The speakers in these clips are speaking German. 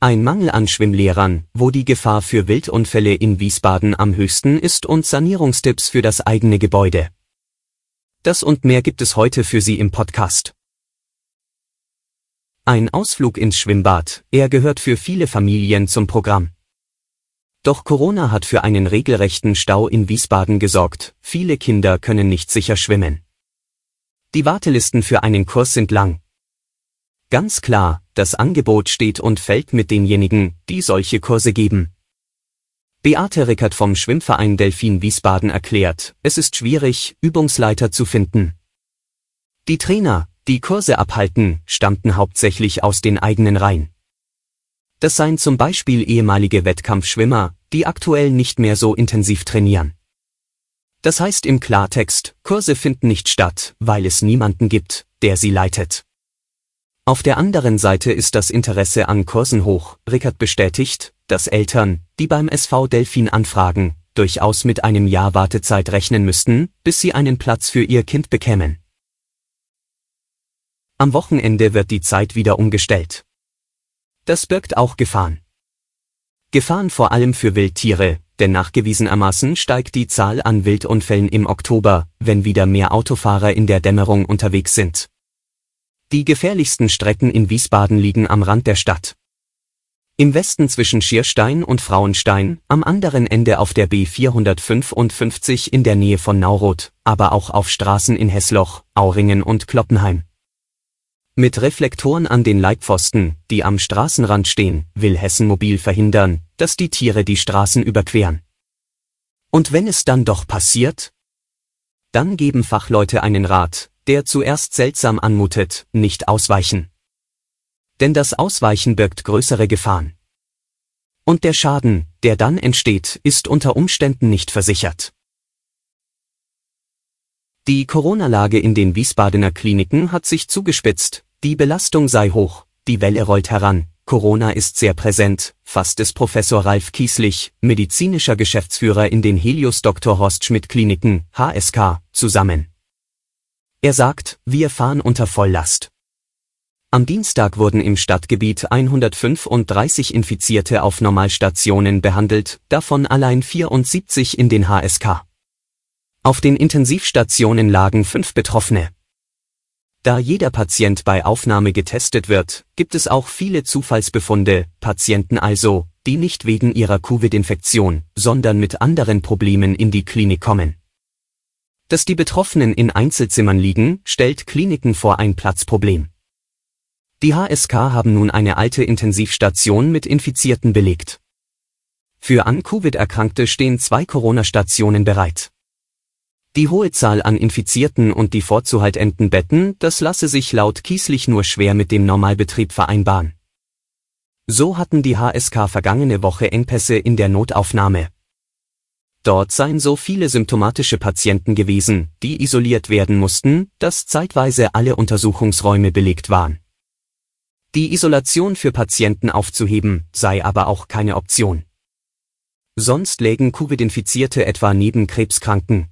Ein Mangel an Schwimmlehrern, wo die Gefahr für Wildunfälle in Wiesbaden am höchsten ist und Sanierungstipps für das eigene Gebäude. Das und mehr gibt es heute für Sie im Podcast. Ein Ausflug ins Schwimmbad, er gehört für viele Familien zum Programm. Doch Corona hat für einen regelrechten Stau in Wiesbaden gesorgt, viele Kinder können nicht sicher schwimmen. Die Wartelisten für einen Kurs sind lang. Ganz klar, das Angebot steht und fällt mit denjenigen, die solche Kurse geben. Beate Rickert vom Schwimmverein Delfin Wiesbaden erklärt, es ist schwierig, Übungsleiter zu finden. Die Trainer, die Kurse abhalten, stammten hauptsächlich aus den eigenen Reihen. Das seien zum Beispiel ehemalige Wettkampfschwimmer, die aktuell nicht mehr so intensiv trainieren. Das heißt im Klartext, Kurse finden nicht statt, weil es niemanden gibt, der sie leitet. Auf der anderen Seite ist das Interesse an Kursen hoch. Rickert bestätigt, dass Eltern, die beim SV Delfin anfragen, durchaus mit einem Jahr Wartezeit rechnen müssten, bis sie einen Platz für ihr Kind bekämen. Am Wochenende wird die Zeit wieder umgestellt. Das birgt auch Gefahren. Gefahren vor allem für Wildtiere, denn nachgewiesenermaßen steigt die Zahl an Wildunfällen im Oktober, wenn wieder mehr Autofahrer in der Dämmerung unterwegs sind. Die gefährlichsten Strecken in Wiesbaden liegen am Rand der Stadt. Im Westen zwischen Schierstein und Frauenstein, am anderen Ende auf der B455 in der Nähe von Nauroth, aber auch auf Straßen in Hessloch, Auringen und Kloppenheim. Mit Reflektoren an den Leitpfosten, die am Straßenrand stehen, will Hessen Mobil verhindern, dass die Tiere die Straßen überqueren. Und wenn es dann doch passiert? Dann geben Fachleute einen Rat, der zuerst seltsam anmutet, nicht ausweichen. Denn das Ausweichen birgt größere Gefahren. Und der Schaden, der dann entsteht, ist unter Umständen nicht versichert. Die Corona-Lage in den Wiesbadener Kliniken hat sich zugespitzt, die Belastung sei hoch, die Welle rollt heran, Corona ist sehr präsent, fasst es Professor Ralf Kieslich, medizinischer Geschäftsführer in den Helios Dr. Horst Schmidt Kliniken, HSK, zusammen. Er sagt, wir fahren unter Volllast. Am Dienstag wurden im Stadtgebiet 135 Infizierte auf Normalstationen behandelt, davon allein 74 in den HSK. Auf den Intensivstationen lagen fünf Betroffene. Da jeder Patient bei Aufnahme getestet wird, gibt es auch viele Zufallsbefunde, Patienten also, die nicht wegen ihrer Covid-Infektion, sondern mit anderen Problemen in die Klinik kommen. Dass die Betroffenen in Einzelzimmern liegen, stellt Kliniken vor ein Platzproblem. Die HSK haben nun eine alte Intensivstation mit Infizierten belegt. Für an Covid Erkrankte stehen zwei Corona-Stationen bereit. Die hohe Zahl an Infizierten und die vorzuhaltenden Betten, das lasse sich laut Kieslich nur schwer mit dem Normalbetrieb vereinbaren. So hatten die HSK vergangene Woche Engpässe in der Notaufnahme. Dort seien so viele symptomatische Patienten gewesen, die isoliert werden mussten, dass zeitweise alle Untersuchungsräume belegt waren. Die Isolation für Patienten aufzuheben, sei aber auch keine Option. Sonst lägen Covid-Infizierte etwa neben Krebskranken.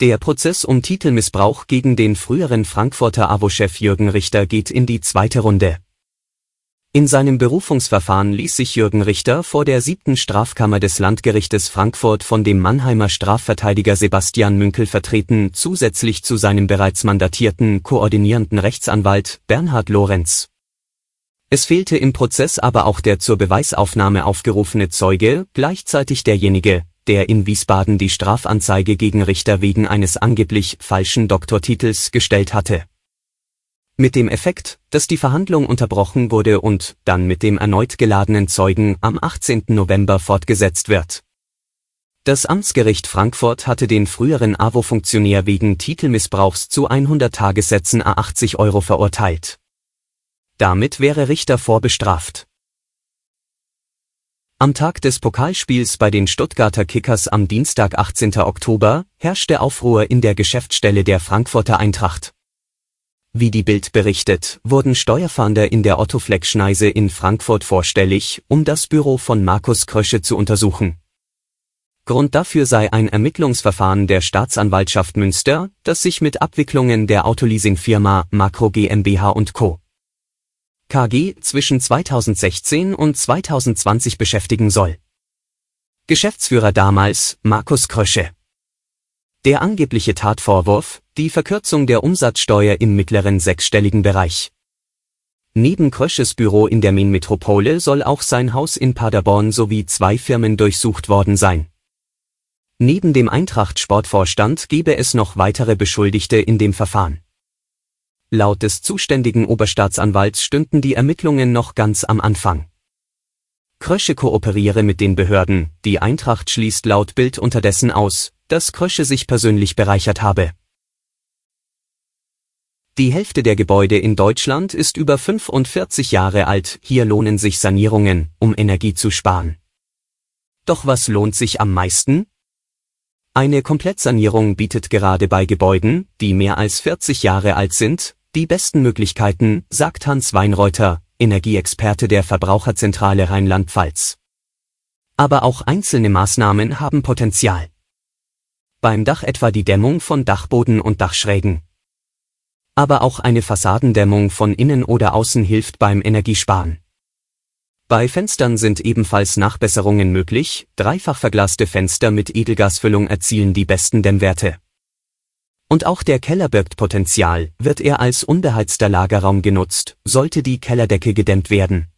Der Prozess um Titelmissbrauch gegen den früheren Frankfurter AWO-Chef Jürgen Richter geht in die zweite Runde. In seinem Berufungsverfahren ließ sich Jürgen Richter vor der siebten Strafkammer des Landgerichtes Frankfurt von dem Mannheimer Strafverteidiger Sebastian Münkel vertreten, zusätzlich zu seinem bereits mandatierten koordinierenden Rechtsanwalt Bernhard Lorenz. Es fehlte im Prozess aber auch der zur Beweisaufnahme aufgerufene Zeuge, gleichzeitig derjenige, der in Wiesbaden die Strafanzeige gegen Richter wegen eines angeblich falschen Doktortitels gestellt hatte mit dem Effekt, dass die Verhandlung unterbrochen wurde und dann mit dem erneut geladenen Zeugen am 18. November fortgesetzt wird. Das Amtsgericht Frankfurt hatte den früheren AWO-Funktionär wegen Titelmissbrauchs zu 100 Tagessätzen a 80 Euro verurteilt. Damit wäre Richter vorbestraft. Am Tag des Pokalspiels bei den Stuttgarter Kickers am Dienstag 18. Oktober herrschte Aufruhr in der Geschäftsstelle der Frankfurter Eintracht. Wie die Bild berichtet, wurden Steuerfahnder in der Otto-Fleck-Schneise in Frankfurt vorstellig, um das Büro von Markus Krösche zu untersuchen. Grund dafür sei ein Ermittlungsverfahren der Staatsanwaltschaft Münster, das sich mit Abwicklungen der Autoleasing-Firma Makro GmbH und Co. KG zwischen 2016 und 2020 beschäftigen soll. Geschäftsführer damals Markus Krösche. Der angebliche Tatvorwurf, die Verkürzung der Umsatzsteuer im mittleren sechsstelligen Bereich. Neben Krösches Büro in der Main-Metropole soll auch sein Haus in Paderborn sowie zwei Firmen durchsucht worden sein. Neben dem Eintracht-Sportvorstand gebe es noch weitere Beschuldigte in dem Verfahren. Laut des zuständigen Oberstaatsanwalts stünden die Ermittlungen noch ganz am Anfang. Krösche kooperiere mit den Behörden, die Eintracht schließt laut Bild unterdessen aus, dass Krösche sich persönlich bereichert habe. Die Hälfte der Gebäude in Deutschland ist über 45 Jahre alt, hier lohnen sich Sanierungen, um Energie zu sparen. Doch was lohnt sich am meisten? Eine Komplettsanierung bietet gerade bei Gebäuden, die mehr als 40 Jahre alt sind, die besten Möglichkeiten, sagt Hans Weinreuter, Energieexperte der Verbraucherzentrale Rheinland-Pfalz. Aber auch einzelne Maßnahmen haben Potenzial beim Dach etwa die Dämmung von Dachboden und Dachschrägen. Aber auch eine Fassadendämmung von innen oder außen hilft beim Energiesparen. Bei Fenstern sind ebenfalls Nachbesserungen möglich, dreifach verglaste Fenster mit Edelgasfüllung erzielen die besten Dämmwerte. Und auch der Keller birgt Potenzial, wird er als unbeheizter Lagerraum genutzt, sollte die Kellerdecke gedämmt werden.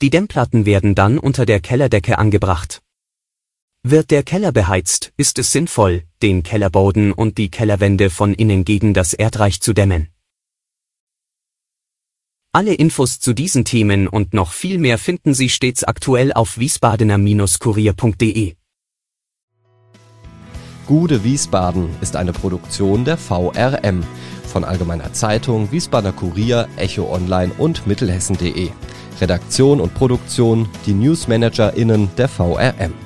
Die Dämmplatten werden dann unter der Kellerdecke angebracht. Wird der Keller beheizt, ist es sinnvoll, den Kellerboden und die Kellerwände von innen gegen das Erdreich zu dämmen. Alle Infos zu diesen Themen und noch viel mehr finden Sie stets aktuell auf wiesbadener-kurier.de. Gude Wiesbaden ist eine Produktion der VRM von Allgemeiner Zeitung, Wiesbadener Kurier, Echo Online und Mittelhessen.de. Redaktion und Produktion die NewsmanagerInnen der VRM.